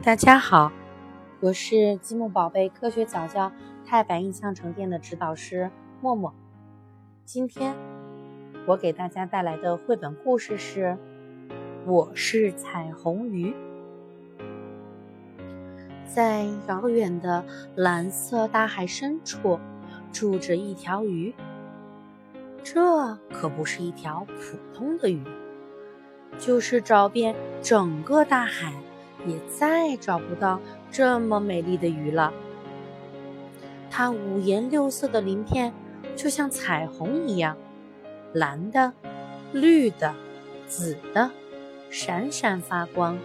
大家好，我是积木宝贝科学早教泰白印象城店的指导师默默。今天我给大家带来的绘本故事是《我是彩虹鱼》。在遥远的蓝色大海深处，住着一条鱼。这可不是一条普通的鱼，就是找遍整个大海。也再找不到这么美丽的鱼了。它五颜六色的鳞片就像彩虹一样，蓝的、绿的、紫的，闪闪发光。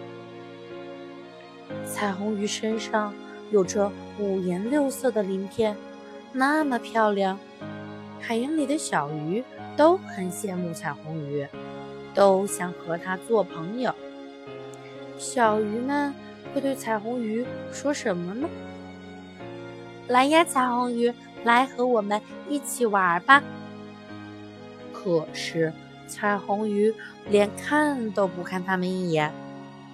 彩虹鱼身上有着五颜六色的鳞片，那么漂亮，海洋里的小鱼都很羡慕彩虹鱼，都想和它做朋友。小鱼们会对彩虹鱼说什么呢？来呀，彩虹鱼，来和我们一起玩吧。可是彩虹鱼连看都不看他们一眼，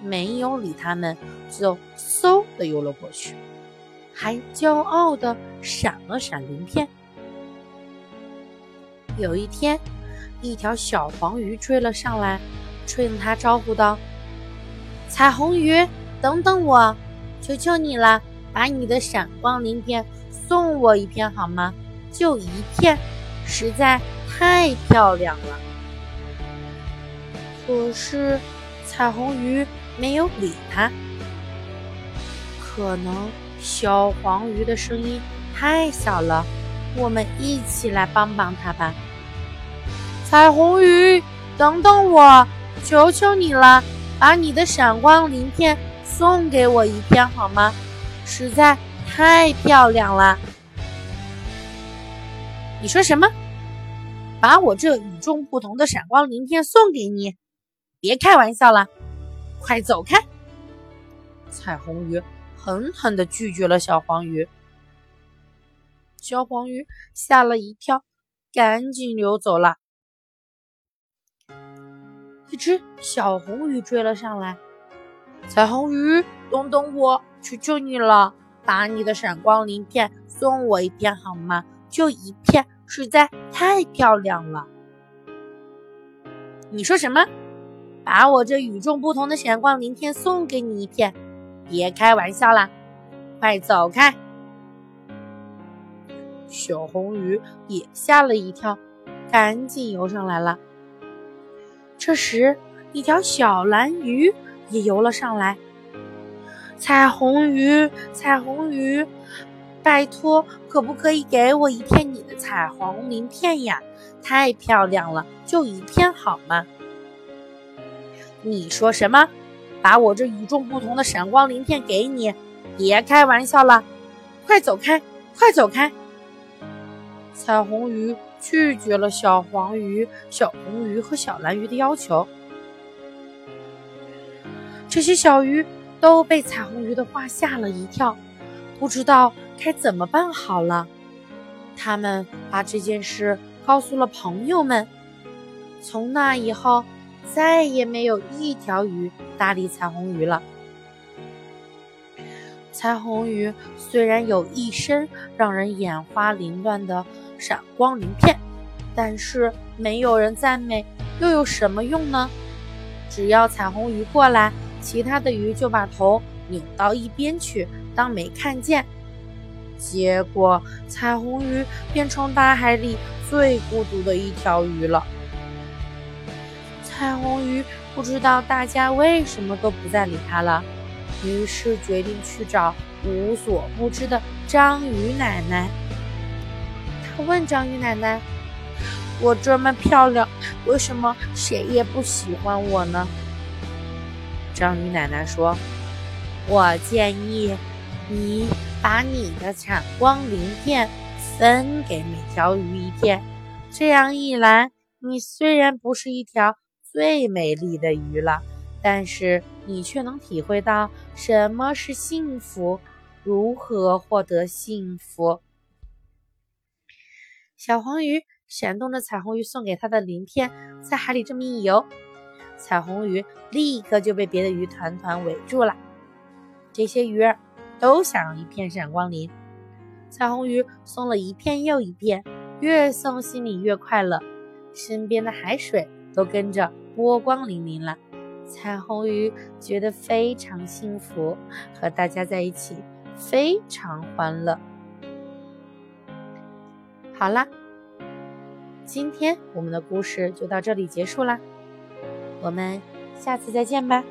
没有理他们，就嗖的游了过去，还骄傲的闪了闪鳞片。有一天，一条小黄鱼追了上来，冲它招呼道。彩虹鱼，等等我，求求你了，把你的闪光鳞片送我一片好吗？就一片，实在太漂亮了。可是彩虹鱼没有理他，可能小黄鱼的声音太小了，我们一起来帮帮它吧。彩虹鱼，等等我，求求你了。把你的闪光鳞片送给我一片好吗？实在太漂亮了。你说什么？把我这与众不同的闪光鳞片送给你？别开玩笑了，快走开！彩虹鱼狠狠地拒绝了小黄鱼。小黄鱼吓了一跳，赶紧溜走了。一只小红鱼追了上来，彩虹鱼，等等我，求求你了，把你的闪光鳞片送我一片好吗？就一片，实在太漂亮了。你说什么？把我这与众不同的闪光鳞片送给你一片？别开玩笑啦，快走开！小红鱼也吓了一跳，赶紧游上来了。这时，一条小蓝鱼也游了上来。彩虹鱼，彩虹鱼，拜托，可不可以给我一片你的彩虹鳞片呀？太漂亮了，就一片好吗？你说什么？把我这与众不同的闪光鳞片给你？别开玩笑了，快走开，快走开！彩虹鱼。拒绝了小黄鱼、小红鱼和小蓝鱼的要求。这些小鱼都被彩虹鱼的话吓了一跳，不知道该怎么办好了。他们把这件事告诉了朋友们。从那以后，再也没有一条鱼搭理彩虹鱼了。彩虹鱼虽然有一身让人眼花凌乱的。闪光鳞片，但是没有人赞美，又有什么用呢？只要彩虹鱼过来，其他的鱼就把头扭到一边去，当没看见。结果，彩虹鱼变成大海里最孤独的一条鱼了。彩虹鱼不知道大家为什么都不再理它了，于是决定去找无所不知的章鱼奶奶。问章鱼奶奶：“我这么漂亮，为什么谁也不喜欢我呢？”章鱼奶奶说：“我建议你把你的闪光鳞片分给每条鱼一片，这样一来，你虽然不是一条最美丽的鱼了，但是你却能体会到什么是幸福，如何获得幸福。”小黄鱼闪动着彩虹鱼送给它的鳞片，在海里这么一游，彩虹鱼立刻就被别的鱼团团围住了。这些鱼儿都想要一片闪光鳞。彩虹鱼送了一片又一片，越送心里越快乐，身边的海水都跟着波光粼粼了。彩虹鱼觉得非常幸福，和大家在一起非常欢乐。好啦，今天我们的故事就到这里结束啦，我们下次再见吧。